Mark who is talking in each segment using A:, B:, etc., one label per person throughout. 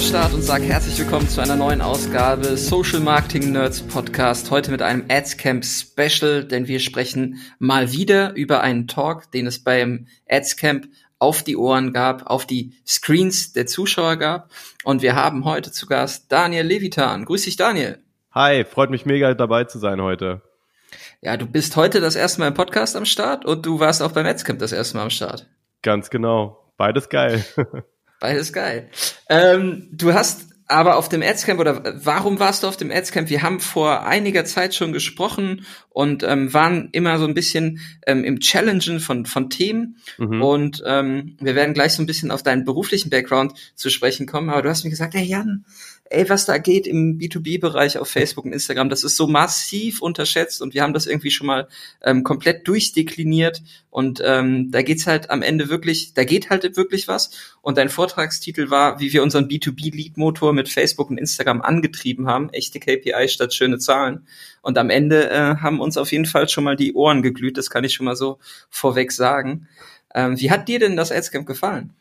A: Start und sage herzlich willkommen zu einer neuen Ausgabe Social Marketing Nerds Podcast. Heute mit einem Adscamp Special, denn wir sprechen mal wieder über einen Talk, den es beim Adscamp auf die Ohren gab, auf die Screens der Zuschauer gab. Und wir haben heute zu Gast Daniel Levitan. Grüß dich, Daniel.
B: Hi, freut mich mega dabei zu sein heute.
A: Ja, du bist heute das erste Mal im Podcast am Start und du warst auch beim Adscamp das erste Mal am Start.
B: Ganz genau. Beides geil.
A: Beides geil. Ähm, du hast aber auf dem Adscamp oder warum warst du auf dem Adscamp? Wir haben vor einiger Zeit schon gesprochen und ähm, waren immer so ein bisschen ähm, im Challengen von, von Themen. Mhm. Und ähm, wir werden gleich so ein bisschen auf deinen beruflichen Background zu sprechen kommen. Aber du hast mir gesagt, hey Jan, ey, was da geht im B2B-Bereich auf Facebook und Instagram, das ist so massiv unterschätzt und wir haben das irgendwie schon mal ähm, komplett durchdekliniert und ähm, da geht's halt am Ende wirklich, da geht halt wirklich was und dein Vortragstitel war, wie wir unseren B2B-Lead-Motor mit Facebook und Instagram angetrieben haben, echte KPI statt schöne Zahlen und am Ende äh, haben uns auf jeden Fall schon mal die Ohren geglüht, das kann ich schon mal so vorweg sagen. Ähm, wie hat dir denn das Adscamp gefallen?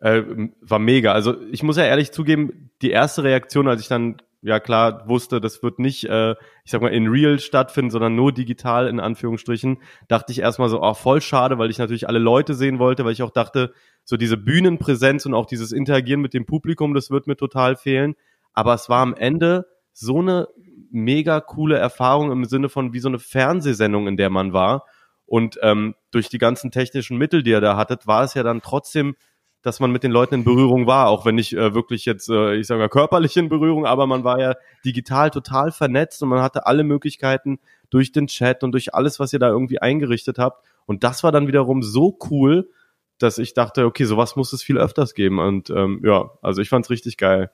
B: Äh, war mega. Also ich muss ja ehrlich zugeben, die erste Reaktion, als ich dann ja klar wusste, das wird nicht, äh, ich sag mal, in real stattfinden, sondern nur digital in Anführungsstrichen, dachte ich erstmal so, oh, voll schade, weil ich natürlich alle Leute sehen wollte, weil ich auch dachte, so diese Bühnenpräsenz und auch dieses Interagieren mit dem Publikum, das wird mir total fehlen. Aber es war am Ende so eine mega coole Erfahrung im Sinne von wie so eine Fernsehsendung, in der man war. Und ähm, durch die ganzen technischen Mittel, die ihr da hattet, war es ja dann trotzdem dass man mit den Leuten in Berührung war, auch wenn nicht äh, wirklich jetzt, äh, ich sage mal, körperlich in Berührung, aber man war ja digital total vernetzt und man hatte alle Möglichkeiten durch den Chat und durch alles, was ihr da irgendwie eingerichtet habt. Und das war dann wiederum so cool, dass ich dachte, okay, sowas muss es viel öfters geben. Und ähm, ja, also ich fand's richtig geil.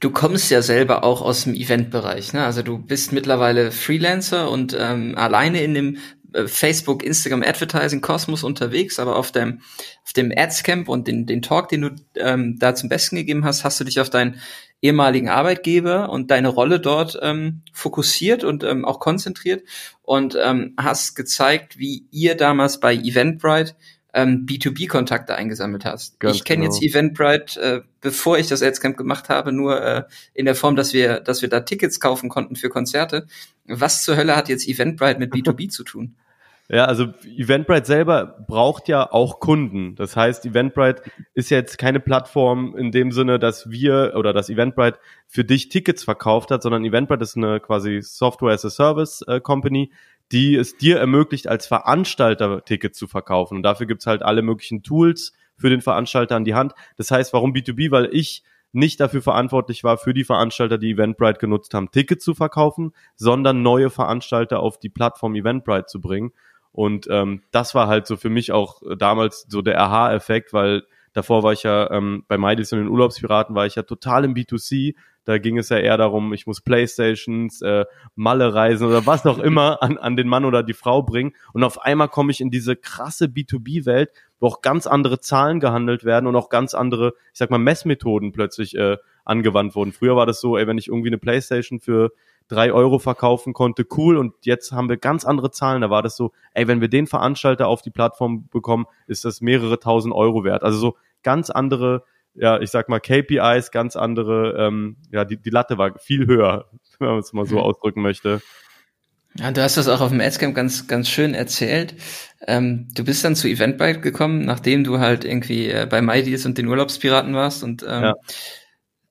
A: Du kommst ja selber auch aus dem Eventbereich, ne? Also du bist mittlerweile Freelancer und ähm, alleine in dem Facebook, Instagram Advertising Kosmos unterwegs, aber auf dem, auf dem Adscamp und den, den Talk, den du ähm, da zum Besten gegeben hast, hast du dich auf deinen ehemaligen Arbeitgeber und deine Rolle dort ähm, fokussiert und ähm, auch konzentriert und ähm, hast gezeigt, wie ihr damals bei Eventbrite ähm, B2B-Kontakte eingesammelt hast. Ganz ich kenne genau. jetzt Eventbrite, äh, bevor ich das Adscamp gemacht habe, nur äh, in der Form, dass wir, dass wir da Tickets kaufen konnten für Konzerte. Was zur Hölle hat jetzt Eventbrite mit B2B zu tun?
B: Ja, also Eventbrite selber braucht ja auch Kunden. Das heißt, Eventbrite ist jetzt keine Plattform in dem Sinne, dass wir oder dass Eventbrite für dich Tickets verkauft hat, sondern Eventbrite ist eine quasi Software as a Service äh, Company, die es dir ermöglicht, als Veranstalter Tickets zu verkaufen. Und dafür gibt's halt alle möglichen Tools für den Veranstalter an die Hand. Das heißt, warum B2B? Weil ich nicht dafür verantwortlich war, für die Veranstalter, die Eventbrite genutzt haben, Tickets zu verkaufen, sondern neue Veranstalter auf die Plattform Eventbrite zu bringen. Und ähm, das war halt so für mich auch damals so der Aha-Effekt, weil davor war ich ja ähm, bei Mighties und den Urlaubspiraten war ich ja total im B2C. Da ging es ja eher darum, ich muss Playstations, äh, Malle reisen oder was auch immer an, an den Mann oder die Frau bringen. Und auf einmal komme ich in diese krasse B2B-Welt, wo auch ganz andere Zahlen gehandelt werden und auch ganz andere, ich sag mal, Messmethoden plötzlich äh, angewandt wurden. Früher war das so, ey, wenn ich irgendwie eine Playstation für drei Euro verkaufen konnte, cool. Und jetzt haben wir ganz andere Zahlen. Da war das so, ey, wenn wir den Veranstalter auf die Plattform bekommen, ist das mehrere tausend Euro wert. Also so ganz andere, ja, ich sag mal KPIs, ganz andere, ähm, ja, die, die Latte war viel höher, wenn man es mal so mhm. ausdrücken möchte.
A: Ja, du hast das auch auf dem Adscamp ganz, ganz schön erzählt. Ähm, du bist dann zu Eventbrite gekommen, nachdem du halt irgendwie äh, bei MyDeals und den Urlaubspiraten warst und ähm, ja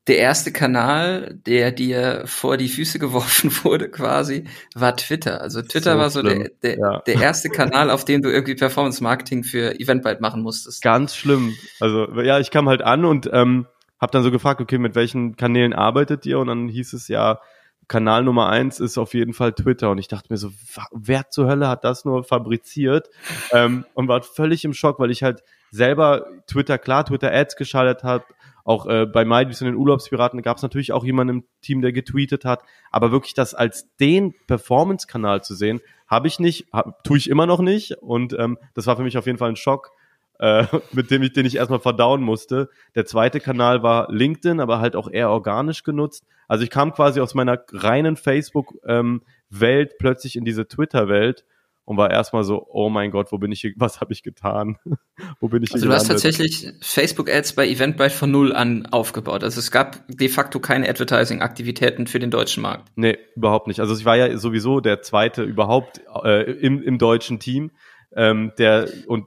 A: der erste Kanal, der dir vor die Füße geworfen wurde, quasi, war Twitter. Also Twitter so war so der, der, ja. der erste Kanal, auf dem du irgendwie Performance Marketing für Eventbrite machen musstest.
B: Ganz schlimm. Also ja, ich kam halt an und ähm, habe dann so gefragt, okay, mit welchen Kanälen arbeitet ihr? Und dann hieß es ja, Kanal Nummer eins ist auf jeden Fall Twitter. Und ich dachte mir so, wer zur Hölle hat das nur fabriziert? ähm, und war völlig im Schock, weil ich halt selber Twitter, klar, Twitter Ads geschaltet habe, auch äh, bei Mighties und den Urlaubspiraten gab es natürlich auch jemanden im Team, der getweetet hat. Aber wirklich das als den Performance-Kanal zu sehen, habe ich nicht, hab, tue ich immer noch nicht. Und ähm, das war für mich auf jeden Fall ein Schock, äh, mit dem ich, den ich erstmal verdauen musste. Der zweite Kanal war LinkedIn, aber halt auch eher organisch genutzt. Also ich kam quasi aus meiner reinen Facebook-Welt ähm, plötzlich in diese Twitter-Welt und war erstmal so, oh mein Gott, wo bin ich hier, was habe ich getan? wo bin ich
A: also
B: hier
A: du hast tatsächlich Facebook-Ads bei Eventbrite von null an aufgebaut. Also es gab de facto keine Advertising-Aktivitäten für den deutschen Markt.
B: Nee, überhaupt nicht. Also ich war ja sowieso der zweite überhaupt äh, im, im deutschen Team, ähm, der und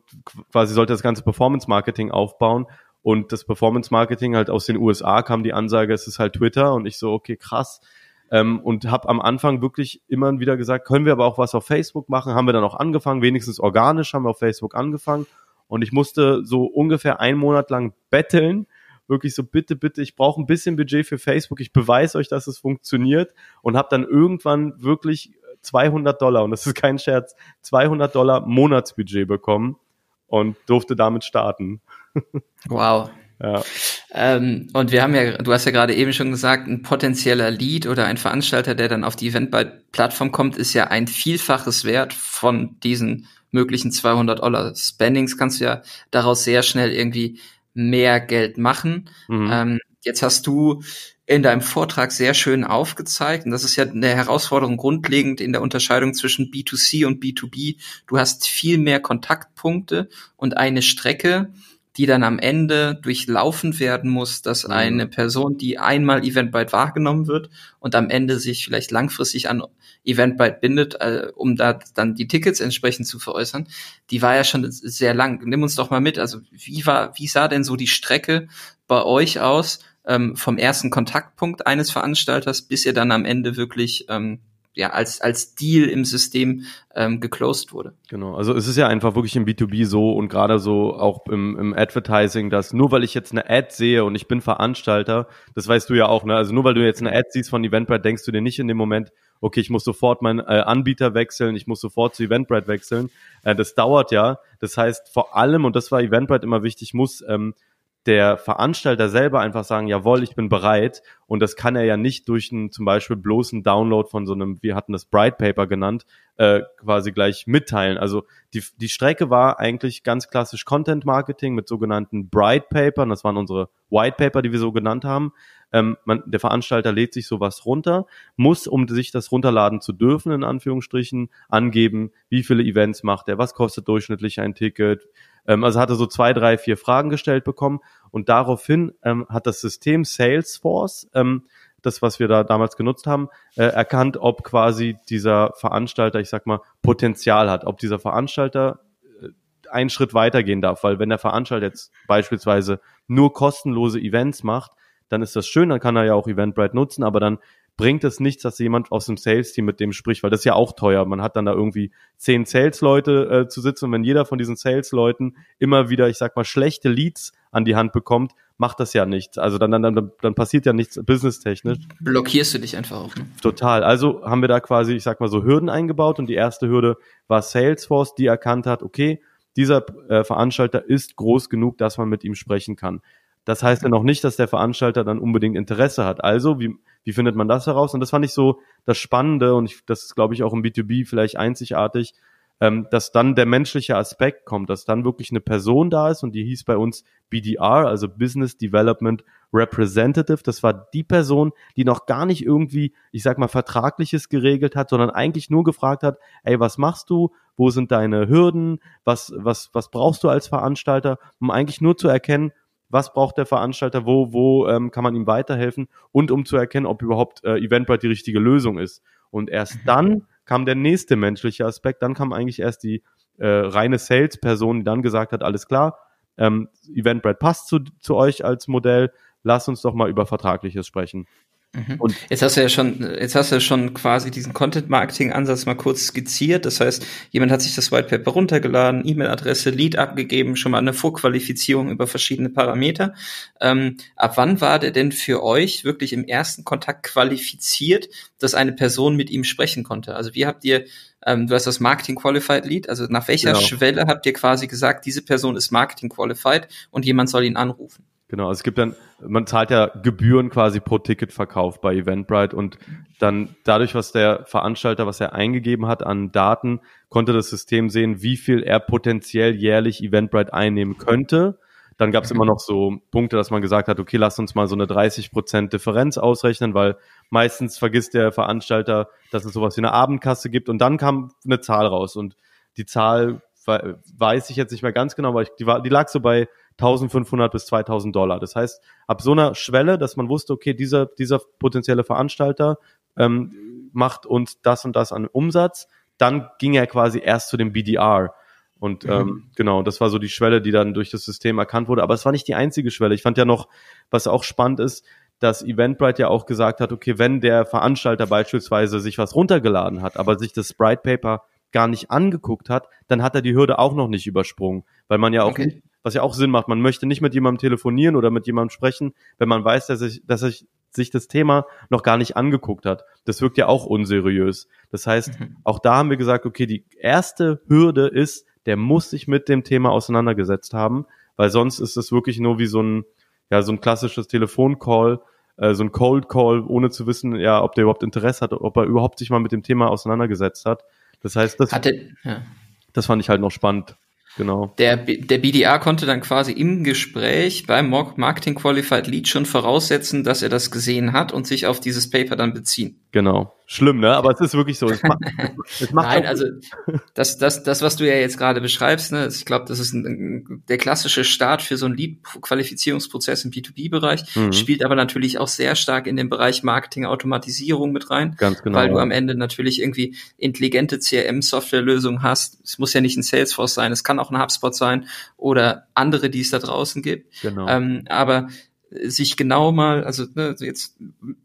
B: quasi sollte das ganze Performance-Marketing aufbauen. Und das Performance-Marketing halt aus den USA kam die Ansage, es ist halt Twitter und ich so, okay, krass ähm, und habe am Anfang wirklich immer wieder gesagt, können wir aber auch was auf Facebook machen, haben wir dann auch angefangen, wenigstens organisch haben wir auf Facebook angefangen und ich musste so ungefähr einen Monat lang betteln, wirklich so bitte, bitte, ich brauche ein bisschen Budget für Facebook, ich beweise euch, dass es funktioniert und habe dann irgendwann wirklich 200 Dollar, und das ist kein Scherz, 200 Dollar Monatsbudget bekommen und durfte damit starten.
A: Wow. Ja. Ähm, und wir haben ja, du hast ja gerade eben schon gesagt, ein potenzieller Lead oder ein Veranstalter, der dann auf die Eventbrite-Plattform kommt, ist ja ein Vielfaches Wert von diesen möglichen 200 Dollar Spendings. Kannst du ja daraus sehr schnell irgendwie mehr Geld machen. Mhm. Ähm, jetzt hast du in deinem Vortrag sehr schön aufgezeigt, und das ist ja eine Herausforderung grundlegend in der Unterscheidung zwischen B2C und B2B. Du hast viel mehr Kontaktpunkte und eine Strecke, die dann am Ende durchlaufen werden muss, dass mhm. eine Person, die einmal Eventbrite wahrgenommen wird und am Ende sich vielleicht langfristig an Eventbrite bindet, äh, um da dann die Tickets entsprechend zu veräußern, die war ja schon sehr lang. Nimm uns doch mal mit. Also wie war, wie sah denn so die Strecke bei euch aus ähm, vom ersten Kontaktpunkt eines Veranstalters, bis ihr dann am Ende wirklich ähm, ja, als, als Deal im System ähm, geclosed wurde.
B: Genau, also es ist ja einfach wirklich im B2B so und gerade so auch im, im Advertising, dass nur weil ich jetzt eine Ad sehe und ich bin Veranstalter, das weißt du ja auch, ne? Also nur weil du jetzt eine Ad siehst von Eventbrite, denkst du dir nicht in dem Moment, okay, ich muss sofort meinen äh, Anbieter wechseln, ich muss sofort zu Eventbrite wechseln. Äh, das dauert ja. Das heißt, vor allem, und das war Eventbrite immer wichtig, muss ähm, der Veranstalter selber einfach sagen, jawohl, ich bin bereit. Und das kann er ja nicht durch einen zum Beispiel bloßen Download von so einem, wir hatten das Bright Paper genannt, äh, quasi gleich mitteilen. Also die, die Strecke war eigentlich ganz klassisch Content Marketing mit sogenannten Bright Papern. Das waren unsere White Paper, die wir so genannt haben. Ähm, man, der Veranstalter lädt sich sowas runter, muss, um sich das runterladen zu dürfen, in Anführungsstrichen, angeben, wie viele Events macht er, was kostet durchschnittlich ein Ticket, ähm, also hatte so zwei, drei, vier Fragen gestellt bekommen und daraufhin ähm, hat das System Salesforce, ähm, das, was wir da damals genutzt haben, äh, erkannt, ob quasi dieser Veranstalter, ich sag mal, Potenzial hat, ob dieser Veranstalter äh, einen Schritt weitergehen darf, weil wenn der Veranstalter jetzt beispielsweise nur kostenlose Events macht, dann ist das schön, dann kann er ja auch Eventbrite nutzen, aber dann bringt es nichts, dass jemand aus dem Sales-Team mit dem spricht, weil das ist ja auch teuer. Man hat dann da irgendwie zehn Sales-Leute äh, zu sitzen und wenn jeder von diesen Sales-Leuten immer wieder, ich sag mal, schlechte Leads an die Hand bekommt, macht das ja nichts. Also dann, dann, dann, dann passiert ja nichts businesstechnisch.
A: Blockierst du dich einfach auch. Ne?
B: Total. Also haben wir da quasi, ich sag mal so, Hürden eingebaut und die erste Hürde war Salesforce, die erkannt hat, okay, dieser äh, Veranstalter ist groß genug, dass man mit ihm sprechen kann. Das heißt ja noch nicht, dass der Veranstalter dann unbedingt Interesse hat. Also, wie, wie findet man das heraus? Und das fand ich so das Spannende und ich, das ist, glaube ich, auch im B2B vielleicht einzigartig, ähm, dass dann der menschliche Aspekt kommt, dass dann wirklich eine Person da ist und die hieß bei uns BDR, also Business Development Representative. Das war die Person, die noch gar nicht irgendwie, ich sag mal, Vertragliches geregelt hat, sondern eigentlich nur gefragt hat, ey, was machst du? Wo sind deine Hürden? Was, was, was brauchst du als Veranstalter? Um eigentlich nur zu erkennen, was braucht der Veranstalter, wo, wo ähm, kann man ihm weiterhelfen und um zu erkennen, ob überhaupt äh, Eventbrite die richtige Lösung ist. Und erst mhm. dann kam der nächste menschliche Aspekt, dann kam eigentlich erst die äh, reine Sales-Person, die dann gesagt hat, alles klar, ähm, Eventbrite passt zu, zu euch als Modell, lass uns doch mal über Vertragliches sprechen.
A: Mhm. Und jetzt hast du ja schon, jetzt hast du ja schon quasi diesen Content-Marketing-Ansatz mal kurz skizziert. Das heißt, jemand hat sich das White Paper runtergeladen, E-Mail-Adresse, Lead abgegeben, schon mal eine Vorqualifizierung über verschiedene Parameter. Ähm, ab wann war der denn für euch wirklich im ersten Kontakt qualifiziert, dass eine Person mit ihm sprechen konnte? Also wie habt ihr ähm, du hast das Marketing Qualified Lead, also nach welcher genau. Schwelle habt ihr quasi gesagt, diese Person ist Marketing Qualified und jemand soll ihn anrufen?
B: Genau, also es gibt dann, man zahlt ja Gebühren quasi pro Ticketverkauf bei Eventbrite und dann dadurch, was der Veranstalter, was er eingegeben hat an Daten, konnte das System sehen, wie viel er potenziell jährlich Eventbrite einnehmen könnte. Dann gab es immer noch so Punkte, dass man gesagt hat, okay, lass uns mal so eine 30% Differenz ausrechnen, weil meistens vergisst der Veranstalter, dass es sowas wie eine Abendkasse gibt und dann kam eine Zahl raus und die Zahl weiß ich jetzt nicht mehr ganz genau, aber die, war, die lag so bei 1500 bis 2000 Dollar. Das heißt, ab so einer Schwelle, dass man wusste, okay, dieser, dieser potenzielle Veranstalter ähm, macht uns das und das an Umsatz, dann ging er quasi erst zu dem BDR. Und mhm. ähm, genau, das war so die Schwelle, die dann durch das System erkannt wurde. Aber es war nicht die einzige Schwelle. Ich fand ja noch, was auch spannend ist, dass Eventbrite ja auch gesagt hat, okay, wenn der Veranstalter beispielsweise sich was runtergeladen hat, aber sich das Sprite Paper gar nicht angeguckt hat, dann hat er die Hürde auch noch nicht übersprungen, weil man ja auch, okay. Was ja auch Sinn macht, man möchte nicht mit jemandem telefonieren oder mit jemandem sprechen, wenn man weiß, dass sich, dass sich sich das Thema noch gar nicht angeguckt hat. Das wirkt ja auch unseriös. Das heißt, mhm. auch da haben wir gesagt, okay, die erste Hürde ist, der muss sich mit dem Thema auseinandergesetzt haben, weil sonst ist es wirklich nur wie so ein, ja, so ein klassisches Telefoncall, äh, so ein Cold Call, ohne zu wissen, ja, ob der überhaupt Interesse hat, ob er überhaupt sich mal mit dem Thema auseinandergesetzt hat. Das heißt, das,
A: Hatte, ja.
B: das fand ich halt noch spannend. Genau.
A: Der, der BDA konnte dann quasi im Gespräch beim Marketing Qualified Lead schon voraussetzen, dass er das gesehen hat und sich auf dieses Paper dann beziehen.
B: Genau. Schlimm, ne? Aber es ist wirklich so. Es macht,
A: es macht Nein, also das, das, das, was du ja jetzt gerade beschreibst, ne, ich glaube, das ist ein, der klassische Start für so einen Lead-Qualifizierungsprozess im B2B-Bereich, mhm. spielt aber natürlich auch sehr stark in den Bereich Marketing-Automatisierung mit rein.
B: Ganz genau.
A: Weil du am Ende natürlich irgendwie intelligente CRM-Softwarelösungen hast. Es muss ja nicht ein Salesforce sein, es kann auch ein HubSpot sein oder andere, die es da draußen gibt. Genau. Ähm, aber sich genau mal, also ne, jetzt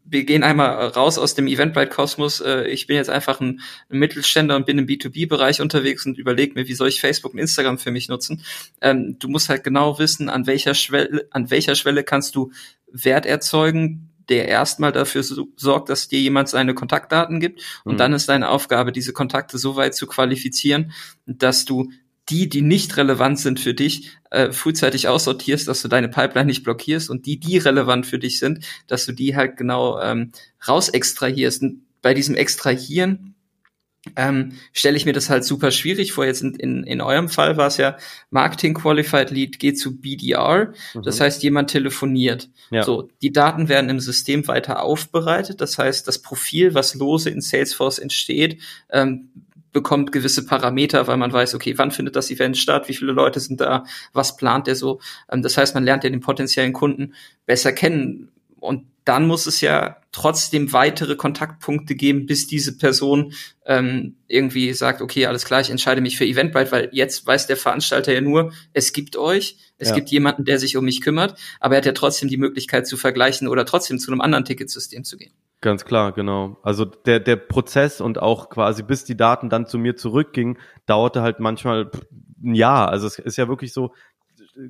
A: wir gehen einmal raus aus dem Eventbrite-Kosmos. Äh, ich bin jetzt einfach ein, ein, Mittelständler und bin im B2B-Bereich unterwegs und überlege mir, wie soll ich Facebook und Instagram für mich nutzen. Ähm, du musst halt genau wissen, an welcher Schwelle, an welcher Schwelle kannst du Wert erzeugen, der erstmal dafür so, sorgt, dass dir jemand seine Kontaktdaten gibt. Und mhm. dann ist deine Aufgabe, diese Kontakte so weit zu qualifizieren, dass du die, die nicht relevant sind für dich, äh, frühzeitig aussortierst, dass du deine Pipeline nicht blockierst und die, die relevant für dich sind, dass du die halt genau ähm, raus extrahierst. Und bei diesem Extrahieren ähm, stelle ich mir das halt super schwierig vor. Jetzt in, in, in eurem Fall war es ja Marketing Qualified Lead geht zu BDR. Mhm. Das heißt, jemand telefoniert. Ja. So, die Daten werden im System weiter aufbereitet. Das heißt, das Profil, was lose in Salesforce entsteht, ähm, bekommt gewisse Parameter, weil man weiß, okay, wann findet das Event statt, wie viele Leute sind da, was plant er so. Ähm, das heißt, man lernt ja den potenziellen Kunden besser kennen. Und dann muss es ja trotzdem weitere Kontaktpunkte geben, bis diese Person ähm, irgendwie sagt, okay, alles klar, ich entscheide mich für Eventbrite, weil jetzt weiß der Veranstalter ja nur, es gibt euch, es ja. gibt jemanden, der sich um mich kümmert, aber er hat ja trotzdem die Möglichkeit zu vergleichen oder trotzdem zu einem anderen Ticketsystem zu gehen.
B: Ganz klar, genau. Also der, der Prozess und auch quasi bis die Daten dann zu mir zurückgingen, dauerte halt manchmal ein Jahr. Also es ist ja wirklich so,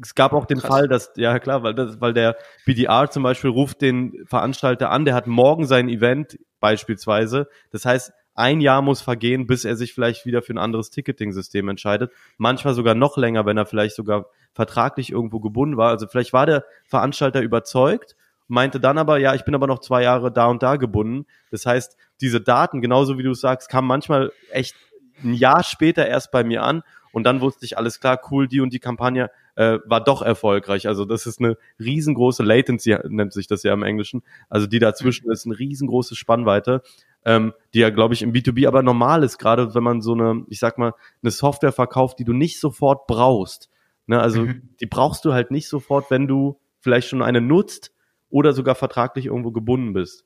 B: es gab auch den Krass. Fall, dass, ja klar, weil, das, weil der BDR zum Beispiel ruft den Veranstalter an, der hat morgen sein Event beispielsweise. Das heißt, ein Jahr muss vergehen, bis er sich vielleicht wieder für ein anderes Ticketing-System entscheidet. Manchmal sogar noch länger, wenn er vielleicht sogar vertraglich irgendwo gebunden war. Also vielleicht war der Veranstalter überzeugt, meinte dann aber, ja, ich bin aber noch zwei Jahre da und da gebunden. Das heißt, diese Daten, genauso wie du sagst, kamen manchmal echt ein Jahr später erst bei mir an und dann wusste ich, alles klar, cool, die und die Kampagne äh, war doch erfolgreich. Also das ist eine riesengroße Latency, nennt sich das ja im Englischen. Also die dazwischen ist eine riesengroße Spannweite, ähm, die ja, glaube ich, im B2B aber normal ist, gerade wenn man so eine, ich sag mal, eine Software verkauft, die du nicht sofort brauchst. Ne? Also mhm. die brauchst du halt nicht sofort, wenn du vielleicht schon eine nutzt oder sogar vertraglich irgendwo gebunden bist.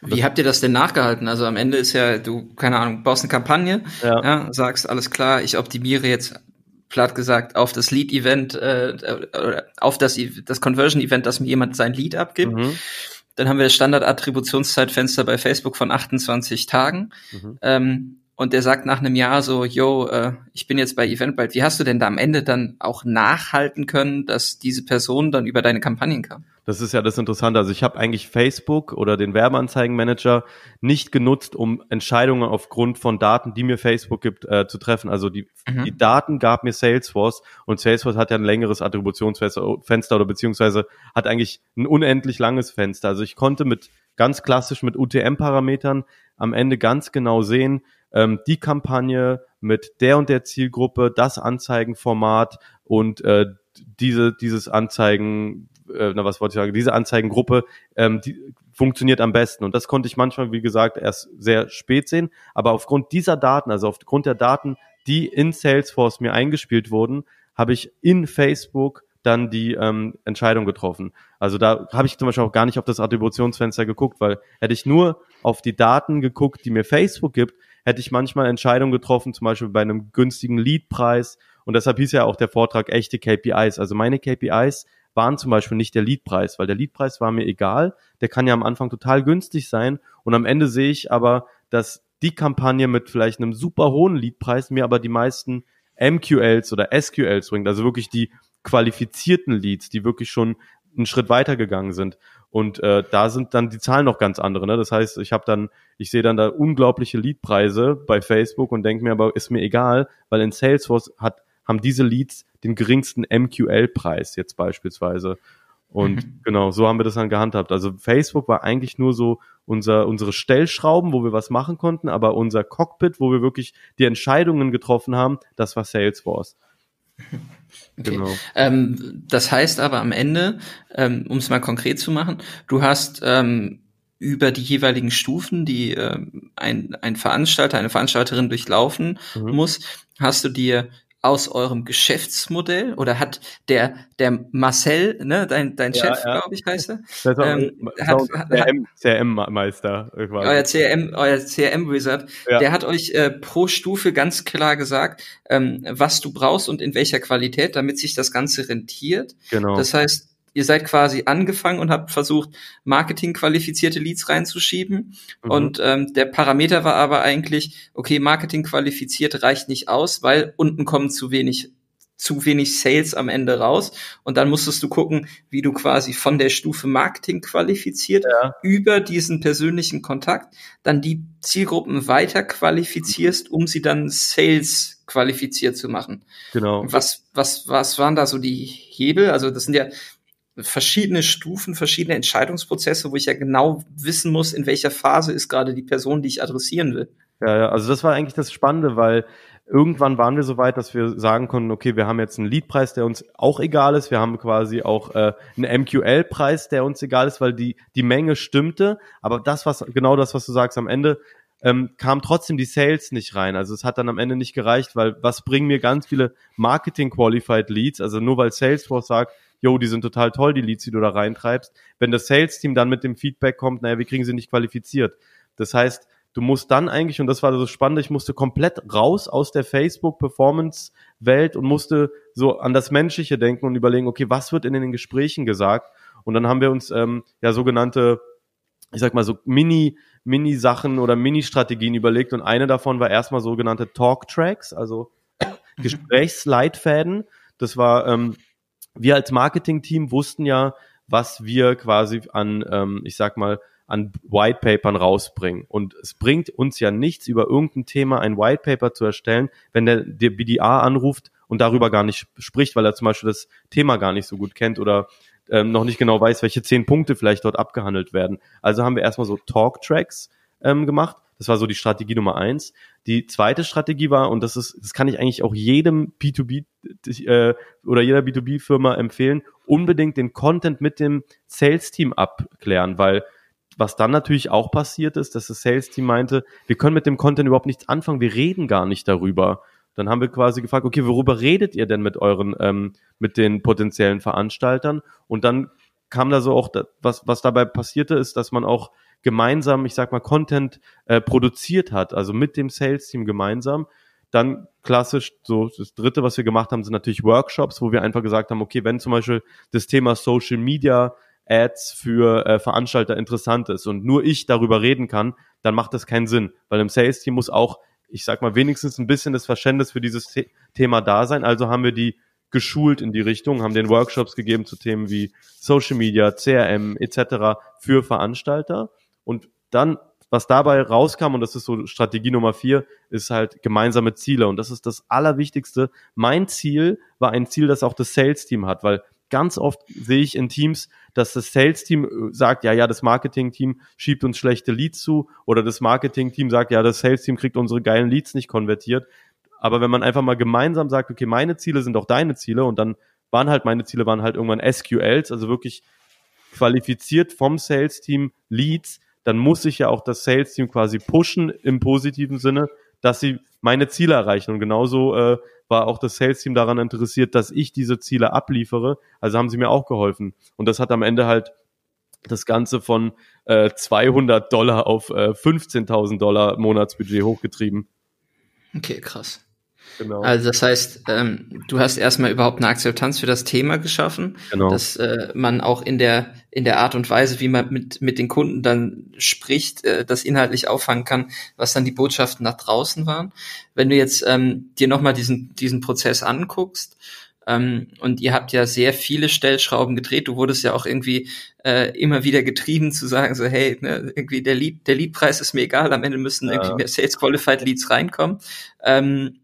A: Wie habt ihr das denn nachgehalten? Also am Ende ist ja, du, keine Ahnung, baust eine Kampagne, ja. ja sagst, alles klar, ich optimiere jetzt platt gesagt auf das Lead-Event äh, oder auf das, das Conversion-Event, dass mir jemand sein Lead abgibt. Mhm. Dann haben wir das Standard-Attributionszeitfenster bei Facebook von 28 Tagen. Mhm. Ähm, und der sagt nach einem Jahr so, yo, äh, ich bin jetzt bei Eventbrite. Wie hast du denn da am Ende dann auch nachhalten können, dass diese Person dann über deine Kampagnen kam?
B: Das ist ja das Interessante. Also ich habe eigentlich Facebook oder den Werbeanzeigenmanager nicht genutzt, um Entscheidungen aufgrund von Daten, die mir Facebook gibt, äh, zu treffen. Also die, mhm. die Daten gab mir Salesforce und Salesforce hat ja ein längeres Attributionsfenster oder beziehungsweise hat eigentlich ein unendlich langes Fenster. Also ich konnte mit ganz klassisch mit UTM-Parametern am Ende ganz genau sehen, ähm, die Kampagne mit der und der Zielgruppe, das Anzeigenformat und äh, diese, dieses Anzeigen, äh, na was wollte ich sagen, diese Anzeigengruppe, ähm, die funktioniert am besten. Und das konnte ich manchmal, wie gesagt, erst sehr spät sehen. Aber aufgrund dieser Daten, also aufgrund der Daten, die in Salesforce mir eingespielt wurden, habe ich in Facebook dann die ähm, Entscheidung getroffen. Also da habe ich zum Beispiel auch gar nicht auf das Attributionsfenster geguckt, weil hätte ich nur auf die Daten geguckt, die mir Facebook gibt, hätte ich manchmal Entscheidungen getroffen, zum Beispiel bei einem günstigen Leadpreis. Und deshalb hieß ja auch der Vortrag echte KPIs. Also meine KPIs waren zum Beispiel nicht der Leadpreis, weil der Leadpreis war mir egal. Der kann ja am Anfang total günstig sein. Und am Ende sehe ich aber, dass die Kampagne mit vielleicht einem super hohen Leadpreis mir aber die meisten MQLs oder SQLs bringt. Also wirklich die qualifizierten Leads, die wirklich schon einen Schritt weiter gegangen sind. Und äh, da sind dann die Zahlen noch ganz andere. Ne? Das heißt, ich habe dann, ich sehe dann da unglaubliche Leadpreise bei Facebook und denke mir, aber ist mir egal, weil in Salesforce hat, haben diese Leads den geringsten MQL-Preis jetzt beispielsweise. Und mhm. genau, so haben wir das dann gehandhabt. Also Facebook war eigentlich nur so unser, unsere Stellschrauben, wo wir was machen konnten, aber unser Cockpit, wo wir wirklich die Entscheidungen getroffen haben, das war Salesforce.
A: Okay. Genau. Ähm, das heißt aber am Ende, ähm, um es mal konkret zu machen, du hast ähm, über die jeweiligen Stufen, die äh, ein, ein Veranstalter, eine Veranstalterin durchlaufen mhm. muss, hast du dir aus eurem Geschäftsmodell oder hat der der Marcel, ne, dein dein Chef, ja. glaube ich, heißt er, das
B: ähm, hat, CRM, CRM Meister,
A: euer CRM, euer CRM Wizard, ja. der hat euch äh, pro Stufe ganz klar gesagt, ähm, was du brauchst und in welcher Qualität, damit sich das Ganze rentiert. Genau. Das heißt ihr seid quasi angefangen und habt versucht, Marketing-qualifizierte Leads reinzuschieben. Mhm. Und ähm, der Parameter war aber eigentlich, okay, Marketing qualifiziert reicht nicht aus, weil unten kommen zu wenig zu wenig Sales am Ende raus und dann musstest du gucken, wie du quasi von der Stufe Marketing qualifiziert ja. über diesen persönlichen Kontakt dann die Zielgruppen weiter qualifizierst, um sie dann Sales qualifiziert zu machen. Genau. Was was was waren da so die Hebel? Also das sind ja verschiedene Stufen, verschiedene Entscheidungsprozesse, wo ich ja genau wissen muss, in welcher Phase ist gerade die Person, die ich adressieren will.
B: Ja, ja, also das war eigentlich das Spannende, weil irgendwann waren wir so weit, dass wir sagen konnten, okay, wir haben jetzt einen Leadpreis, der uns auch egal ist. Wir haben quasi auch äh, einen MQL-Preis, der uns egal ist, weil die, die Menge stimmte. Aber das, was, genau das, was du sagst, am Ende ähm, kam trotzdem die Sales nicht rein. Also es hat dann am Ende nicht gereicht, weil was bringen mir ganz viele Marketing-Qualified Leads? Also nur weil Salesforce sagt, yo, die sind total toll, die Leads, die du da reintreibst. Wenn das Sales-Team dann mit dem Feedback kommt, naja, wir kriegen sie nicht qualifiziert. Das heißt, du musst dann eigentlich, und das war so spannend, ich musste komplett raus aus der Facebook-Performance-Welt und musste so an das Menschliche denken und überlegen, okay, was wird in den Gesprächen gesagt? Und dann haben wir uns ähm, ja sogenannte, ich sag mal so Mini, Mini-Sachen oder Mini-Strategien überlegt und eine davon war erstmal sogenannte Talk-Tracks, also Gesprächsleitfäden. Das war ähm, wir als Marketing-Team wussten ja, was wir quasi an, ähm, ich sag mal, an Whitepapern rausbringen. Und es bringt uns ja nichts, über irgendein Thema ein Whitepaper zu erstellen, wenn der, der BDA anruft und darüber gar nicht spricht, weil er zum Beispiel das Thema gar nicht so gut kennt oder ähm, noch nicht genau weiß, welche zehn Punkte vielleicht dort abgehandelt werden. Also haben wir erstmal so Talk-Tracks ähm, gemacht das war so die Strategie Nummer eins. Die zweite Strategie war, und das ist, das kann ich eigentlich auch jedem B2B äh, oder jeder B2B-Firma empfehlen, unbedingt den Content mit dem Sales-Team abklären, weil was dann natürlich auch passiert ist, dass das Sales-Team meinte, wir können mit dem Content überhaupt nichts anfangen, wir reden gar nicht darüber. Dann haben wir quasi gefragt, okay, worüber redet ihr denn mit euren, ähm, mit den potenziellen Veranstaltern? Und dann kam da so auch, was, was dabei passierte, ist, dass man auch gemeinsam, ich sag mal, Content äh, produziert hat, also mit dem Sales-Team gemeinsam. Dann klassisch, so das dritte, was wir gemacht haben, sind natürlich Workshops, wo wir einfach gesagt haben, okay, wenn zum Beispiel das Thema Social Media Ads für äh, Veranstalter interessant ist und nur ich darüber reden kann, dann macht das keinen Sinn, weil im Sales-Team muss auch, ich sag mal, wenigstens ein bisschen das Verständnis für dieses The Thema da sein. Also haben wir die geschult in die Richtung, haben den Workshops gegeben zu Themen wie Social Media, CRM etc. für Veranstalter und dann, was dabei rauskam, und das ist so Strategie Nummer vier, ist halt gemeinsame Ziele. Und das ist das Allerwichtigste. Mein Ziel war ein Ziel, das auch das Sales-Team hat, weil ganz oft sehe ich in Teams, dass das Sales-Team äh, sagt, ja, ja, das Marketing-Team schiebt uns schlechte Leads zu oder das Marketing-Team sagt, ja, das Sales-Team kriegt unsere geilen Leads nicht konvertiert. Aber wenn man einfach mal gemeinsam sagt, okay, meine Ziele sind auch deine Ziele und dann waren halt meine Ziele waren halt irgendwann SQLs, also wirklich qualifiziert vom Sales-Team Leads, dann muss sich ja auch das Sales-Team quasi pushen im positiven Sinne, dass sie meine Ziele erreichen. Und genauso äh, war auch das Sales-Team daran interessiert, dass ich diese Ziele abliefere. Also haben sie mir auch geholfen. Und das hat am Ende halt das Ganze von äh, 200 Dollar auf äh, 15.000 Dollar Monatsbudget hochgetrieben.
A: Okay, krass. Genau. Also das heißt, ähm, du hast erstmal überhaupt eine Akzeptanz für das Thema geschaffen, genau. dass äh, man auch in der in der Art und Weise, wie man mit mit den Kunden dann spricht, äh, das inhaltlich auffangen kann, was dann die Botschaften nach draußen waren. Wenn du jetzt ähm, dir noch mal diesen diesen Prozess anguckst, ähm, und ihr habt ja sehr viele Stellschrauben gedreht. Du wurdest ja auch irgendwie äh, immer wieder getrieben zu sagen, so hey, ne, irgendwie der Lead, der Leadpreis ist mir egal, am Ende müssen ja. irgendwie mehr Sales Qualified Leads reinkommen. Ähm,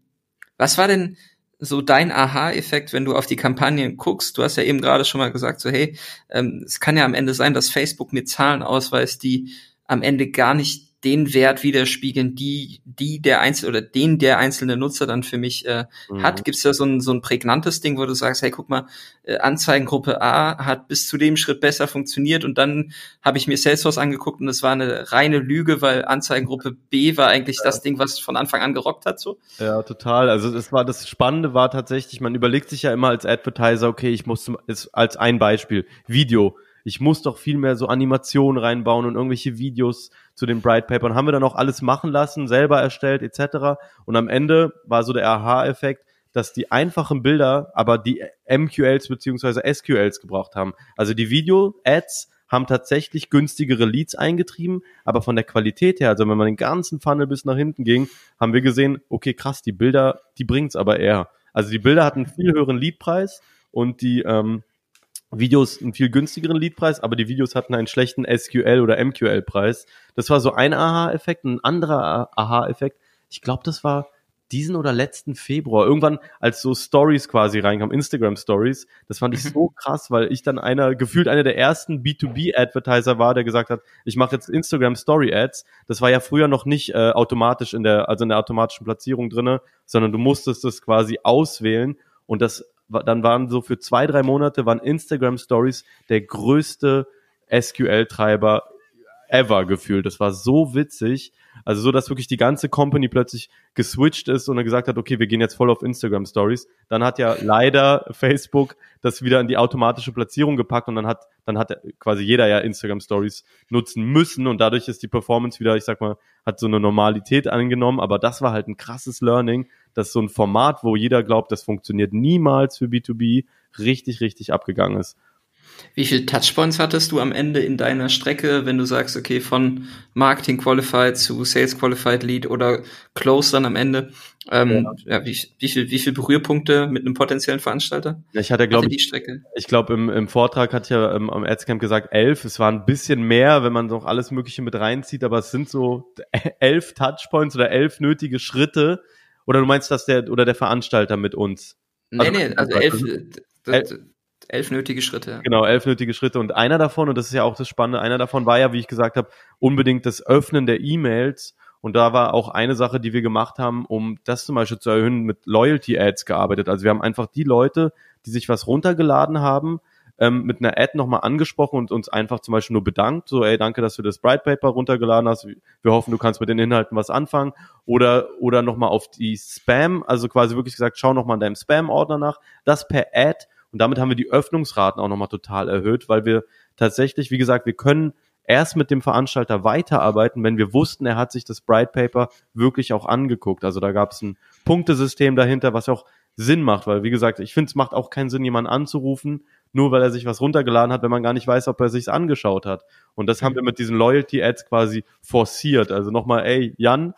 A: was war denn so dein Aha-Effekt, wenn du auf die Kampagnen guckst? Du hast ja eben gerade schon mal gesagt, so hey, ähm, es kann ja am Ende sein, dass Facebook mir Zahlen ausweist, die am Ende gar nicht den Wert widerspiegeln, die, die der Einzel oder den der einzelne Nutzer dann für mich äh, mhm. hat. Gibt es da so ein, so ein prägnantes Ding, wo du sagst, hey, guck mal, äh, Anzeigengruppe A hat bis zu dem Schritt besser funktioniert und dann habe ich mir Salesforce angeguckt und es war eine reine Lüge, weil Anzeigengruppe B war eigentlich ja. das Ding, was von Anfang an gerockt hat, so?
B: Ja, total. Also das war das Spannende war tatsächlich, man überlegt sich ja immer als Advertiser, okay, ich muss zum, als ein Beispiel Video ich muss doch viel mehr so Animationen reinbauen und irgendwelche Videos zu den Bright Papern. Haben wir dann auch alles machen lassen, selber erstellt etc. Und am Ende war so der Aha-Effekt, dass die einfachen Bilder aber die MQLs beziehungsweise SQLs gebraucht haben. Also die Video-Ads haben tatsächlich günstigere Leads eingetrieben, aber von der Qualität her, also wenn man den ganzen Funnel bis nach hinten ging, haben wir gesehen, okay, krass, die Bilder, die bringt's aber eher. Also die Bilder hatten viel höheren Leadpreis und die ähm, Videos einen viel günstigeren Leadpreis, aber die Videos hatten einen schlechten SQL oder MQL-Preis. Das war so ein Aha-Effekt. Ein anderer Aha-Effekt, ich glaube, das war diesen oder letzten Februar, irgendwann als so Stories quasi reinkamen, Instagram Stories, das fand ich mhm. so krass, weil ich dann einer, gefühlt einer der ersten B2B-Advertiser war, der gesagt hat, ich mache jetzt Instagram Story Ads. Das war ja früher noch nicht äh, automatisch in der, also in der automatischen Platzierung drinne, sondern du musstest das quasi auswählen und das dann waren so für zwei, drei Monate waren Instagram Stories der größte SQL-Treiber ever gefühlt. Das war so witzig. Also so, dass wirklich die ganze Company plötzlich geswitcht ist und dann gesagt hat, okay, wir gehen jetzt voll auf Instagram Stories. Dann hat ja leider Facebook das wieder in die automatische Platzierung gepackt und dann hat, dann hat quasi jeder ja Instagram Stories nutzen müssen und dadurch ist die Performance wieder, ich sag mal, hat so eine Normalität angenommen. Aber das war halt ein krasses Learning, dass so ein Format, wo jeder glaubt, das funktioniert niemals für B2B, richtig, richtig abgegangen ist.
A: Wie viele Touchpoints hattest du am Ende in deiner Strecke, wenn du sagst, okay, von Marketing Qualified zu Sales Qualified Lead oder Close dann am Ende? Ähm, ja. ja wie, wie viel, wie viel Berührpunkte mit einem potenziellen Veranstalter?
B: Ja, ich hatte, glaube ich, ich glaube im, im Vortrag hat ja ähm, am Adscamp gesagt elf. Es waren ein bisschen mehr, wenn man noch alles Mögliche mit reinzieht, aber es sind so elf Touchpoints oder elf nötige Schritte. Oder du meinst, dass der oder der Veranstalter mit uns?
A: Nee, also, nee, also elf. elf elf nötige Schritte.
B: Genau, elf nötige Schritte. Und einer davon, und das ist ja auch das Spannende, einer davon war ja, wie ich gesagt habe, unbedingt das Öffnen der E-Mails. Und da war auch eine Sache, die wir gemacht haben, um das zum Beispiel zu erhöhen, mit Loyalty Ads gearbeitet. Also wir haben einfach die Leute, die sich was runtergeladen haben, ähm, mit einer Ad nochmal angesprochen und uns einfach zum Beispiel nur bedankt, so, ey, danke, dass du das Bright Paper runtergeladen hast. Wir hoffen, du kannst mit den Inhalten was anfangen. Oder, oder nochmal auf die Spam, also quasi wirklich gesagt, schau nochmal in deinem Spam-Ordner nach. Das per Ad und damit haben wir die Öffnungsraten auch nochmal total erhöht, weil wir tatsächlich, wie gesagt, wir können erst mit dem Veranstalter weiterarbeiten, wenn wir wussten, er hat sich das Bright Paper wirklich auch angeguckt. Also da gab es ein Punktesystem dahinter, was auch Sinn macht, weil wie gesagt, ich finde, es macht auch keinen Sinn, jemanden anzurufen, nur weil er sich was runtergeladen hat, wenn man gar nicht weiß, ob er sich's angeschaut hat. Und das haben wir mit diesen Loyalty Ads quasi forciert. Also nochmal, ey, Jan,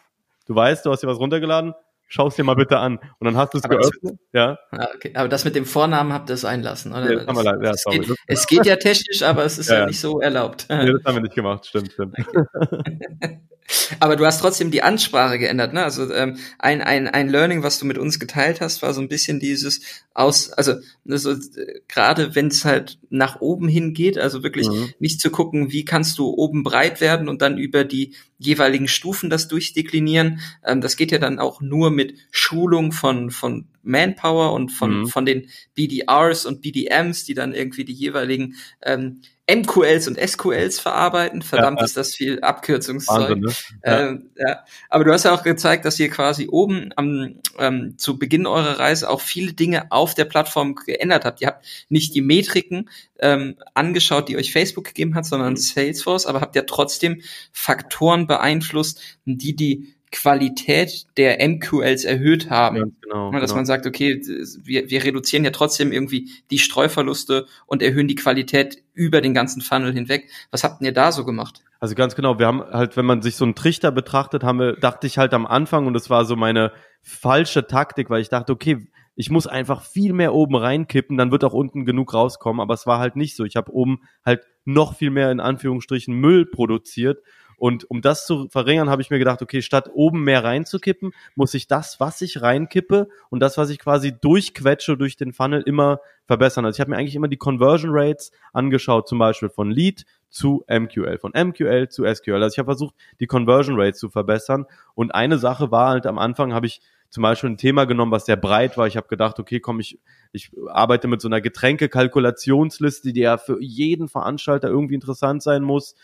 B: du weißt, du hast dir was runtergeladen, schau es dir mal bitte an. Und dann hast du es geöffnet.
A: ja. Ah, okay. Aber das mit dem Vornamen habt ihr es einlassen, oder? Ja, das haben wir leider. Ja, es, geht, es geht ja technisch, aber es ist ja, ja nicht so erlaubt.
B: Nee, das haben wir nicht gemacht, stimmt, stimmt.
A: Aber du hast trotzdem die Ansprache geändert, ne? Also ähm, ein, ein, ein Learning, was du mit uns geteilt hast, war so ein bisschen dieses aus, also so, äh, gerade wenn es halt nach oben hingeht, also wirklich mhm. nicht zu gucken, wie kannst du oben breit werden und dann über die jeweiligen Stufen das durchdeklinieren. Ähm, das geht ja dann auch nur mit Schulung von, von Manpower und von, mhm. von den BDRs und BDMs, die dann irgendwie die jeweiligen ähm, MQLs und SQLs verarbeiten. Verdammt ja, ist das viel Abkürzungszeug. Wahnsinn, ne? ja. Ähm, ja. Aber du hast ja auch gezeigt, dass ihr quasi oben am ähm, zu Beginn eurer Reise auch viele Dinge auf der Plattform geändert habt. Ihr habt nicht die Metriken ähm, angeschaut, die euch Facebook gegeben hat, sondern mhm. Salesforce, aber habt ja trotzdem Faktoren beeinflusst, die die Qualität der MQLs erhöht haben. Ja, genau, dass genau. man sagt, okay, wir, wir reduzieren ja trotzdem irgendwie die Streuverluste und erhöhen die Qualität über den ganzen Funnel hinweg. Was habt ihr da so gemacht?
B: Also ganz genau, wir haben halt, wenn man sich so einen Trichter betrachtet, haben wir, dachte ich halt am Anfang, und das war so meine falsche Taktik, weil ich dachte, okay, ich muss einfach viel mehr oben reinkippen, dann wird auch unten genug rauskommen, aber es war halt nicht so. Ich habe oben halt noch viel mehr in Anführungsstrichen Müll produziert und um das zu verringern, habe ich mir gedacht, okay, statt oben mehr reinzukippen, muss ich das, was ich reinkippe und das, was ich quasi durchquetsche durch den Funnel, immer verbessern. Also ich habe mir eigentlich immer die Conversion Rates angeschaut, zum Beispiel von Lead zu MQL, von MQL zu SQL. Also ich habe versucht, die Conversion Rates zu verbessern. Und eine Sache war halt am Anfang, habe ich zum Beispiel ein Thema genommen, was sehr breit war. Ich habe gedacht, okay, komm, ich, ich arbeite mit so einer Getränkekalkulationsliste, die ja für jeden Veranstalter irgendwie interessant sein muss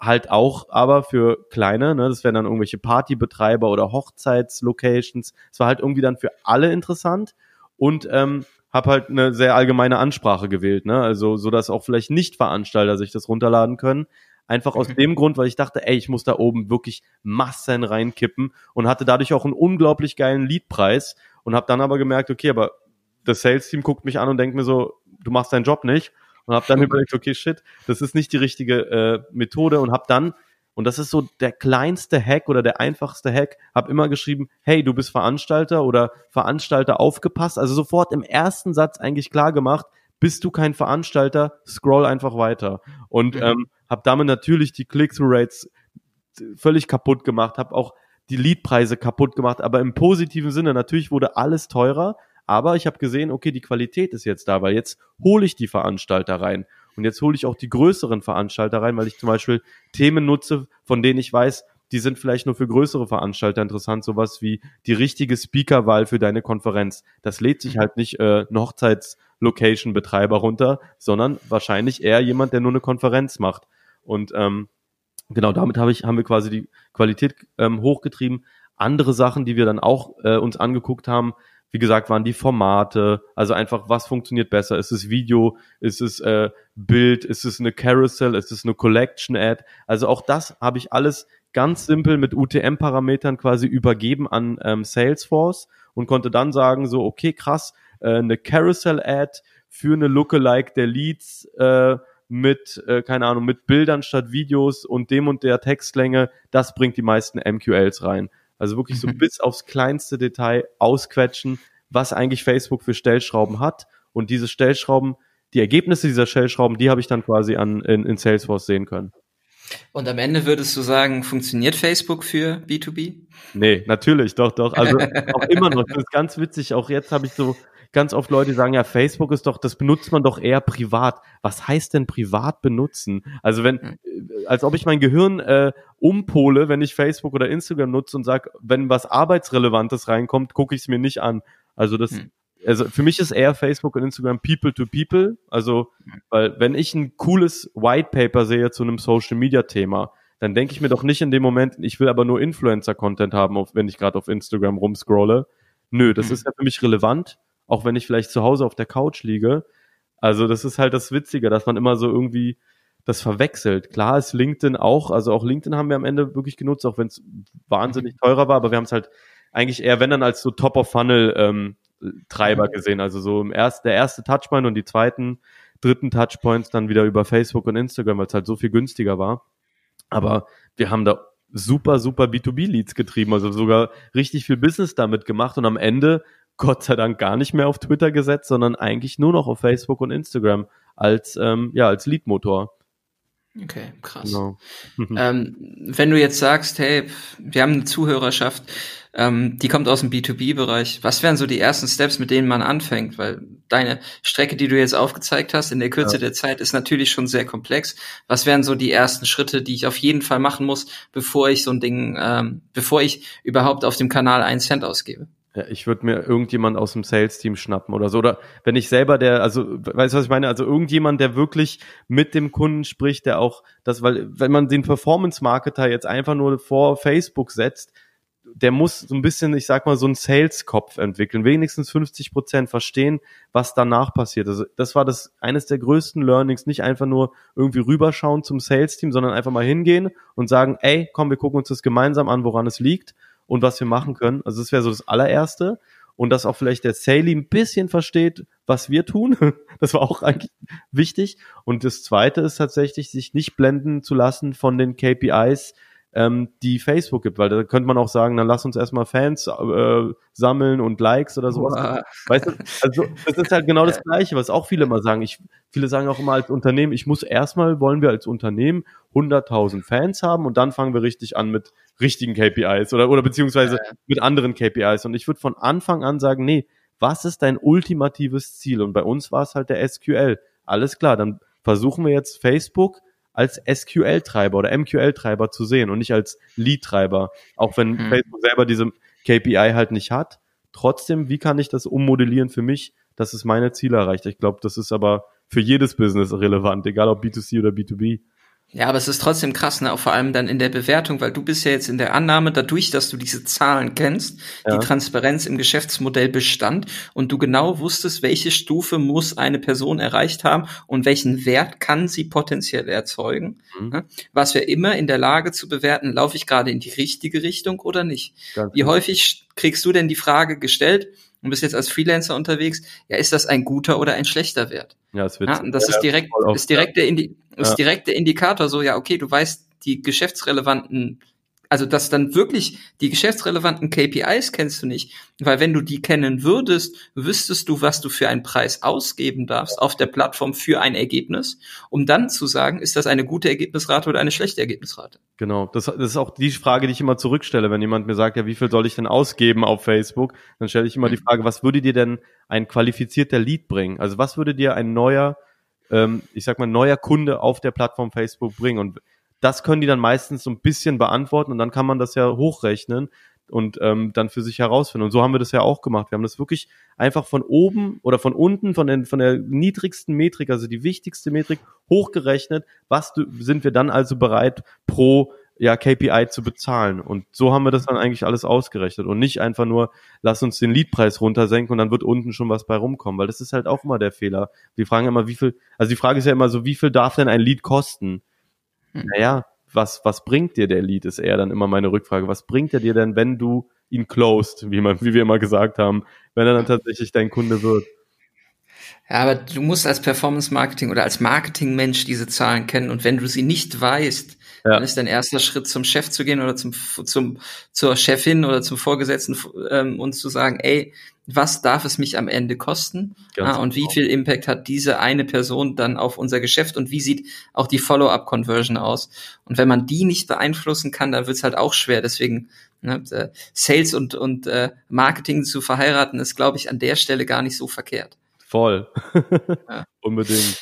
B: halt auch aber für kleine, ne, das wären dann irgendwelche Partybetreiber oder Hochzeitslocations. Es war halt irgendwie dann für alle interessant und ähm, habe halt eine sehr allgemeine Ansprache gewählt, ne, also so dass auch vielleicht Nicht-Veranstalter sich das runterladen können. Einfach aus mhm. dem Grund, weil ich dachte, ey, ich muss da oben wirklich Massen reinkippen und hatte dadurch auch einen unglaublich geilen Leadpreis und habe dann aber gemerkt, okay, aber das Sales-Team guckt mich an und denkt mir so, du machst deinen Job nicht und habe dann überlegt, okay, shit, das ist nicht die richtige äh, Methode und habe dann und das ist so der kleinste Hack oder der einfachste Hack, habe immer geschrieben, hey, du bist Veranstalter oder Veranstalter aufgepasst, also sofort im ersten Satz eigentlich klar gemacht, bist du kein Veranstalter, scroll einfach weiter. Und ähm, habe damit natürlich die Click-through-Rates völlig kaputt gemacht, habe auch die Leadpreise kaputt gemacht, aber im positiven Sinne, natürlich wurde alles teurer, aber ich habe gesehen, okay, die Qualität ist jetzt da, weil jetzt hole ich die Veranstalter rein. Und jetzt hole ich auch die größeren Veranstalter rein, weil ich zum Beispiel Themen nutze, von denen ich weiß, die sind vielleicht nur für größere Veranstalter interessant, sowas wie die richtige Speakerwahl für deine Konferenz. Das lädt sich halt nicht äh, ein Hochzeits-Location-Betreiber runter, sondern wahrscheinlich eher jemand, der nur eine Konferenz macht. Und ähm, genau damit habe ich, haben wir quasi die Qualität ähm, hochgetrieben. Andere Sachen, die wir dann auch äh, uns angeguckt haben, wie gesagt, waren die Formate, also einfach, was funktioniert besser? Ist es Video? Ist es äh, Bild? Ist es eine Carousel? Ist es eine Collection-Ad? Also auch das habe ich alles ganz simpel mit UTM-Parametern quasi übergeben an ähm, Salesforce und konnte dann sagen, so, okay, krass, äh, eine Carousel-Ad für eine Lookalike der Leads äh, mit, äh, keine Ahnung, mit Bildern statt Videos und dem und der Textlänge, das bringt die meisten MQLs rein. Also wirklich so mhm. bis aufs kleinste Detail ausquetschen, was eigentlich Facebook für Stellschrauben hat. Und diese Stellschrauben, die Ergebnisse dieser Stellschrauben, die habe ich dann quasi an, in, in Salesforce sehen können.
A: Und am Ende würdest du sagen, funktioniert Facebook für B2B?
B: Nee, natürlich, doch, doch. Also auch immer noch. Das ist ganz witzig. Auch jetzt habe ich so ganz oft Leute, die sagen, ja, Facebook ist doch, das benutzt man doch eher privat. Was heißt denn privat benutzen? Also wenn, äh, als ob ich mein Gehirn äh, umpole, wenn ich Facebook oder Instagram nutze und sage, wenn was Arbeitsrelevantes reinkommt, gucke ich es mir nicht an. Also das, hm. Also für mich ist eher Facebook und Instagram People to People. Also, weil wenn ich ein cooles White Paper sehe zu einem Social Media Thema, dann denke ich mir doch nicht in dem Moment, ich will aber nur Influencer-Content haben, wenn ich gerade auf Instagram rumscrolle. Nö, das ist ja für mich relevant auch wenn ich vielleicht zu Hause auf der Couch liege. Also das ist halt das Witzige, dass man immer so irgendwie das verwechselt. Klar ist LinkedIn auch, also auch LinkedIn haben wir am Ende wirklich genutzt, auch wenn es wahnsinnig mhm. teurer war, aber wir haben es halt eigentlich eher, wenn dann als so Top-of-Funnel ähm, Treiber gesehen. Also so im erst, der erste Touchpoint und die zweiten, dritten Touchpoints dann wieder über Facebook und Instagram, weil es halt so viel günstiger war. Aber wir haben da super, super B2B-Leads getrieben, also sogar richtig viel Business damit gemacht und am Ende Gott sei Dank gar nicht mehr auf Twitter gesetzt, sondern eigentlich nur noch auf Facebook und Instagram als, ähm, ja, als Leadmotor.
A: Okay, krass. Genau. ähm, wenn du jetzt sagst, hey, wir haben eine Zuhörerschaft, ähm, die kommt aus dem B2B-Bereich, was wären so die ersten Steps, mit denen man anfängt? Weil deine Strecke, die du jetzt aufgezeigt hast, in der Kürze ja. der Zeit, ist natürlich schon sehr komplex. Was wären so die ersten Schritte, die ich auf jeden Fall machen muss, bevor ich so ein Ding, ähm, bevor ich überhaupt auf dem Kanal einen Cent ausgebe?
B: Ich würde mir irgendjemand aus dem Sales-Team schnappen oder so. Oder wenn ich selber der, also, weißt du, was ich meine? Also irgendjemand, der wirklich mit dem Kunden spricht, der auch das, weil, wenn man den Performance-Marketer jetzt einfach nur vor Facebook setzt, der muss so ein bisschen, ich sag mal, so einen Sales-Kopf entwickeln, wenigstens 50 Prozent verstehen, was danach passiert. Also das war das eines der größten Learnings, nicht einfach nur irgendwie rüberschauen zum Sales-Team, sondern einfach mal hingehen und sagen, ey, komm, wir gucken uns das gemeinsam an, woran es liegt und was wir machen können. Also das wäre so das allererste. Und dass auch vielleicht der Saley ein bisschen versteht, was wir tun. Das war auch eigentlich wichtig. Und das zweite ist tatsächlich, sich nicht blenden zu lassen von den KPIs, ähm, die Facebook gibt, weil da könnte man auch sagen, dann lass uns erstmal Fans äh, sammeln und Likes oder sowas. Wow. Weißt du, also das ist halt genau das Gleiche, was auch viele immer sagen. Ich, viele sagen auch immer als Unternehmen, ich muss erstmal, wollen wir als Unternehmen 100.000 Fans haben und dann fangen wir richtig an mit richtigen KPIs oder, oder beziehungsweise mit anderen KPIs. Und ich würde von Anfang an sagen, nee, was ist dein ultimatives Ziel? Und bei uns war es halt der SQL. Alles klar, dann versuchen wir jetzt Facebook als SQL-Treiber oder MQL-Treiber zu sehen und nicht als Lead-Treiber. Auch wenn mhm. Facebook selber diese KPI halt nicht hat. Trotzdem, wie kann ich das ummodellieren für mich, dass es meine Ziele erreicht? Ich glaube, das ist aber für jedes Business relevant, egal ob B2C oder B2B.
A: Ja, aber es ist trotzdem krass, ne? auch vor allem dann in der Bewertung, weil du bist ja jetzt in der Annahme, dadurch, dass du diese Zahlen kennst, ja. die Transparenz im Geschäftsmodell bestand und du genau wusstest, welche Stufe muss eine Person erreicht haben und welchen Wert kann sie potenziell erzeugen, mhm. ne? was wir immer in der Lage zu bewerten, laufe ich gerade in die richtige Richtung oder nicht. Ganz Wie häufig kriegst du denn die Frage gestellt, und bist jetzt als Freelancer unterwegs, ja, ist das ein guter oder ein schlechter Wert? Ja, das wird ja, und das ist direkt, ist direkt der, Indi ist direkt der Indikator so, ja, okay, du weißt die geschäftsrelevanten also dass dann wirklich die geschäftsrelevanten KPIs kennst du nicht, weil wenn du die kennen würdest, wüsstest du, was du für einen Preis ausgeben darfst auf der Plattform für ein Ergebnis, um dann zu sagen, ist das eine gute Ergebnisrate oder eine schlechte Ergebnisrate.
B: Genau, das, das ist auch die Frage, die ich immer zurückstelle, wenn jemand mir sagt, ja, wie viel soll ich denn ausgeben auf Facebook, dann stelle ich immer die Frage, was würde dir denn ein qualifizierter Lead bringen? Also was würde dir ein neuer, ähm, ich sag mal, neuer Kunde auf der Plattform Facebook bringen? Und das können die dann meistens so ein bisschen beantworten und dann kann man das ja hochrechnen und ähm, dann für sich herausfinden. Und so haben wir das ja auch gemacht. Wir haben das wirklich einfach von oben oder von unten, von, den, von der niedrigsten Metrik, also die wichtigste Metrik, hochgerechnet. Was sind wir dann also bereit, pro ja, KPI zu bezahlen? Und so haben wir das dann eigentlich alles ausgerechnet und nicht einfach nur, lass uns den Leadpreis runtersenken und dann wird unten schon was bei rumkommen, weil das ist halt auch immer der Fehler. Wir fragen immer, wie viel, also die Frage ist ja immer so, wie viel darf denn ein Lead kosten? Hm. Naja, was, was bringt dir der Lead, ist eher dann immer meine Rückfrage. Was bringt er dir denn, wenn du ihn closed, wie, man, wie wir immer gesagt haben, wenn er dann tatsächlich dein Kunde wird?
A: Ja, aber du musst als Performance Marketing oder als Marketingmensch diese Zahlen kennen und wenn du sie nicht weißt, ja. dann ist dein erster Schritt zum Chef zu gehen oder zum, zum zur Chefin oder zum Vorgesetzten ähm, und zu sagen, ey, was darf es mich am Ende kosten ah, und genau. wie viel Impact hat diese eine Person dann auf unser Geschäft und wie sieht auch die Follow-up-Conversion aus. Und wenn man die nicht beeinflussen kann, dann wird es halt auch schwer. Deswegen ne, äh, Sales und, und äh, Marketing zu verheiraten, ist, glaube ich, an der Stelle gar nicht so verkehrt.
B: Voll. ja. Unbedingt.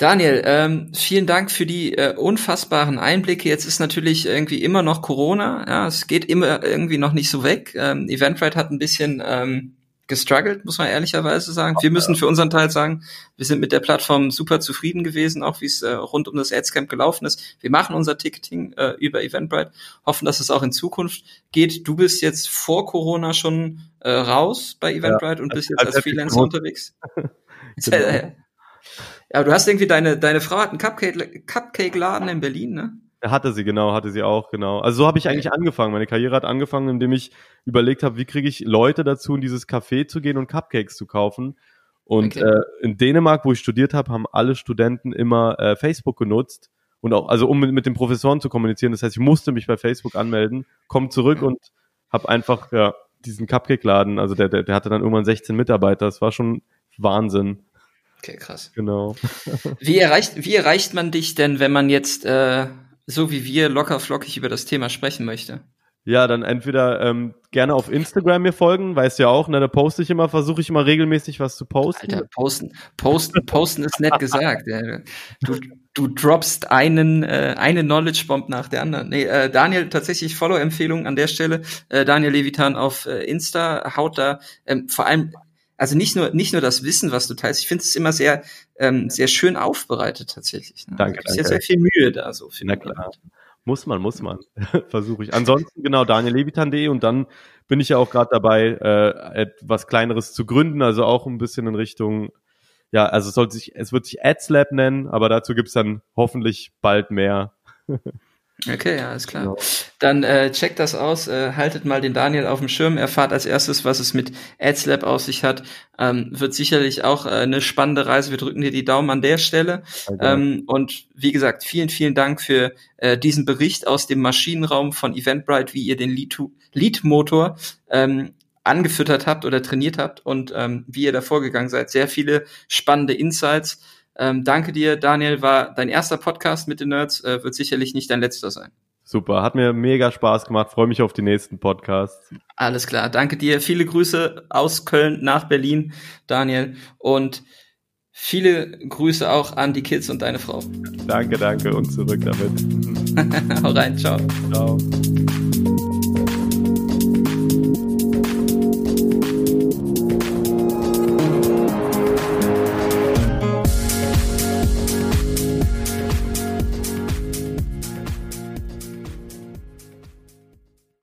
A: Daniel, ähm, vielen Dank für die äh, unfassbaren Einblicke. Jetzt ist natürlich irgendwie immer noch Corona. Ja, es geht immer irgendwie noch nicht so weg. Ähm, Eventbrite hat ein bisschen ähm, gestruggelt, muss man ehrlicherweise sagen. Wir müssen für unseren Teil sagen, wir sind mit der Plattform super zufrieden gewesen, auch wie es äh, rund um das Adscamp gelaufen ist. Wir machen unser Ticketing äh, über Eventbrite, hoffen, dass es auch in Zukunft geht. Du bist jetzt vor Corona schon äh, raus bei Eventbrite ja, und bist jetzt als, Freelancer unterwegs. genau. Ja, du hast irgendwie deine deine Frau hat einen Cupcake Cupcake in Berlin, ne?
B: Hatte sie, genau, hatte sie auch, genau. Also so habe ich eigentlich angefangen. Meine Karriere hat angefangen, indem ich überlegt habe, wie kriege ich Leute dazu, in dieses Café zu gehen und Cupcakes zu kaufen. Und okay. äh, in Dänemark, wo ich studiert habe, haben alle Studenten immer äh, Facebook genutzt. Und auch, also um mit, mit den Professoren zu kommunizieren. Das heißt, ich musste mich bei Facebook anmelden, komm zurück und habe einfach ja, diesen Cupcake-Laden, also der, der, der hatte dann irgendwann 16 Mitarbeiter. Das war schon Wahnsinn.
A: Okay, krass.
B: Genau.
A: wie erreicht, wie erreicht man dich denn, wenn man jetzt äh, so wie wir locker flockig über das Thema sprechen möchte.
B: Ja, dann entweder ähm, gerne auf Instagram mir folgen, weißt du ja auch, ne, da poste ich immer, versuche ich immer regelmäßig was zu posten.
A: Alter, posten, posten, posten ist nett gesagt. Du, du du droppst einen, äh, eine Knowledge Bomb nach der anderen. Nee, äh, Daniel, tatsächlich Follow-Empfehlung an der Stelle. Äh, Daniel Levitan auf äh, Insta haut da ähm, vor allem also nicht nur nicht nur das Wissen, was du teilst. Ich finde es immer sehr ähm, sehr schön aufbereitet tatsächlich.
B: Ne? Danke,
A: also, danke. Ist ja sehr viel Mühe da so.
B: Na klar. Muss man, muss man. Versuche ich. Ansonsten genau daniellevitan.de und dann bin ich ja auch gerade dabei, äh, etwas kleineres zu gründen, also auch ein bisschen in Richtung ja, also es soll sich, es wird sich AdsLab nennen, aber dazu gibt's dann hoffentlich bald mehr.
A: Okay, ja, ist klar. Genau. Dann äh, checkt das aus, äh, haltet mal den Daniel auf dem Schirm, erfahrt als erstes, was es mit AdsLab auf sich hat. Ähm, wird sicherlich auch äh, eine spannende Reise. Wir drücken dir die Daumen an der Stelle. Okay. Ähm, und wie gesagt, vielen, vielen Dank für äh, diesen Bericht aus dem Maschinenraum von Eventbrite, wie ihr den Lead-Motor ähm, angefüttert habt oder trainiert habt und ähm, wie ihr da vorgegangen seid. Sehr viele spannende Insights. Ähm, danke dir, Daniel. War dein erster Podcast mit den Nerds, äh, wird sicherlich nicht dein letzter sein.
B: Super, hat mir mega Spaß gemacht. Freue mich auf die nächsten Podcasts.
A: Alles klar, danke dir. Viele Grüße aus Köln nach Berlin, Daniel. Und viele Grüße auch an die Kids und deine Frau.
B: Danke, danke und zurück damit.
A: Hau rein, ciao. Ciao.